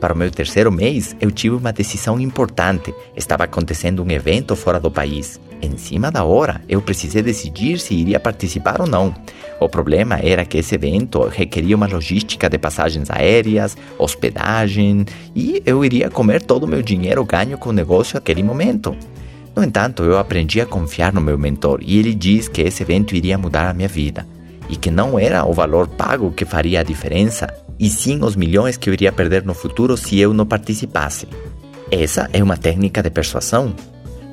Para o meu terceiro mês, eu tive uma decisão importante. Estava acontecendo um evento fora do país. Em cima da hora, eu precisei decidir se iria participar ou não. O problema era que esse evento requeria uma logística de passagens aéreas, hospedagem e eu iria comer todo o meu dinheiro ganho com o negócio naquele momento. No entanto, eu aprendi a confiar no meu mentor e ele diz que esse evento iria mudar a minha vida e que não era o valor pago que faria a diferença, e sim os milhões que eu iria perder no futuro se eu não participasse. Essa é uma técnica de persuasão.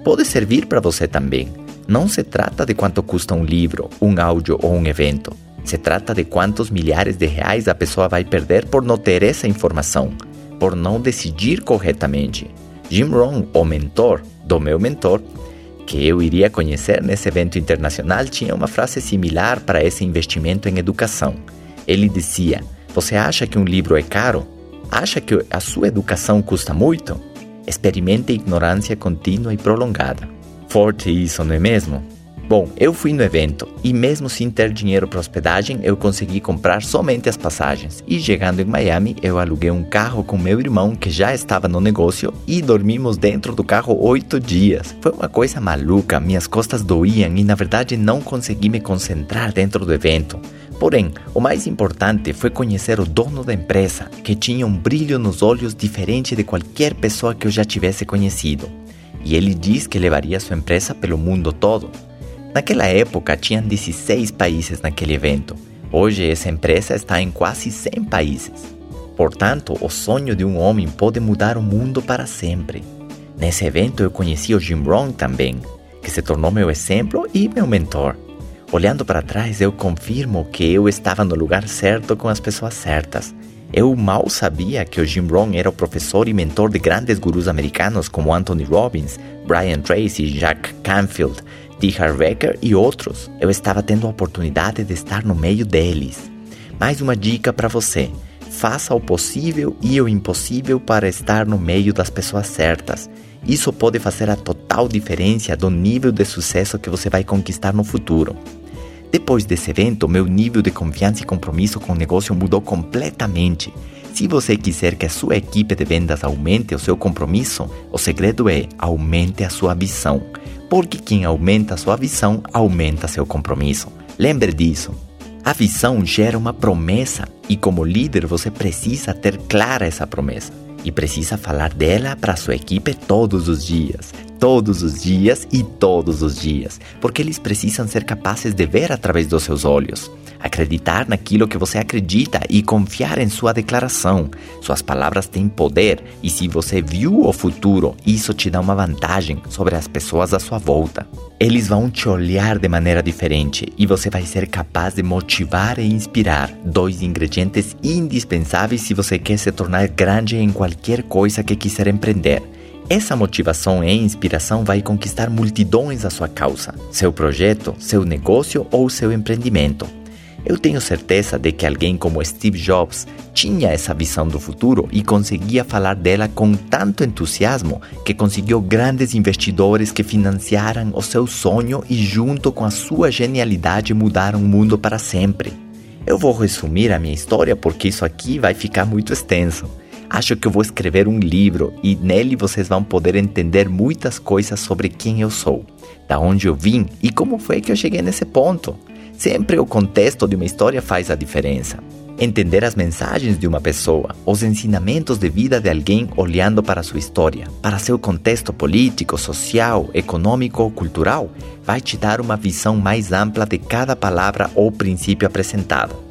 Pode servir para você também. Não se trata de quanto custa um livro, um áudio ou um evento. Se trata de quantos milhares de reais a pessoa vai perder por não ter essa informação, por não decidir corretamente. Jim Rohn, o mentor do meu mentor, que eu iria conhecer nesse evento internacional, tinha uma frase similar para esse investimento em educação. Ele dizia: Você acha que um livro é caro? Acha que a sua educação custa muito? Experimente ignorância contínua e prolongada. Forte isso, não é mesmo? Bom, eu fui no evento e, mesmo sem ter dinheiro para hospedagem, eu consegui comprar somente as passagens. E chegando em Miami, eu aluguei um carro com meu irmão que já estava no negócio e dormimos dentro do carro oito dias. Foi uma coisa maluca, minhas costas doíam e, na verdade, não consegui me concentrar dentro do evento. Porém, o mais importante foi conhecer o dono da empresa, que tinha um brilho nos olhos diferente de qualquer pessoa que eu já tivesse conhecido. E ele diz que levaria sua empresa pelo mundo todo. Naquela época, tinham 16 países naquele evento. Hoje, essa empresa está em quase 100 países. Portanto, o sonho de um homem pode mudar o mundo para sempre. Nesse evento, eu conheci o Jim Rohn também, que se tornou meu exemplo e meu mentor. Olhando para trás, eu confirmo que eu estava no lugar certo com as pessoas certas. Eu mal sabia que o Jim Rohn era o professor e mentor de grandes gurus americanos como Anthony Robbins, Brian Tracy, Jack Canfield, T. Harvecker e outros. Eu estava tendo a oportunidade de estar no meio deles. Mais uma dica para você: faça o possível e o impossível para estar no meio das pessoas certas. Isso pode fazer a total diferença do nível de sucesso que você vai conquistar no futuro. Depois desse evento, meu nível de confiança e compromisso com o negócio mudou completamente. Se você quiser que a sua equipe de vendas aumente o seu compromisso, o segredo é aumente a sua visão porque quem aumenta sua visão aumenta seu compromisso. Lembre disso. A visão gera uma promessa e, como líder, você precisa ter clara essa promessa e precisa falar dela para sua equipe todos os dias, todos os dias e todos os dias, porque eles precisam ser capazes de ver através dos seus olhos acreditar naquilo que você acredita e confiar em sua declaração. Suas palavras têm poder e se você viu o futuro, isso te dá uma vantagem sobre as pessoas à sua volta. Eles vão te olhar de maneira diferente e você vai ser capaz de motivar e inspirar, dois ingredientes indispensáveis se você quer se tornar grande em qualquer coisa que quiser empreender. Essa motivação e inspiração vai conquistar multidões à sua causa, seu projeto, seu negócio ou seu empreendimento. Eu tenho certeza de que alguém como Steve Jobs tinha essa visão do futuro e conseguia falar dela com tanto entusiasmo que conseguiu grandes investidores que financiaram o seu sonho e, junto com a sua genialidade, mudaram o mundo para sempre. Eu vou resumir a minha história porque isso aqui vai ficar muito extenso. Acho que eu vou escrever um livro e nele vocês vão poder entender muitas coisas sobre quem eu sou, da onde eu vim e como foi que eu cheguei nesse ponto. Sempre o contexto de uma história faz a diferença. Entender as mensagens de uma pessoa, os ensinamentos de vida de alguém olhando para sua história, para seu contexto político, social, econômico ou cultural, vai te dar uma visão mais ampla de cada palavra ou princípio apresentado.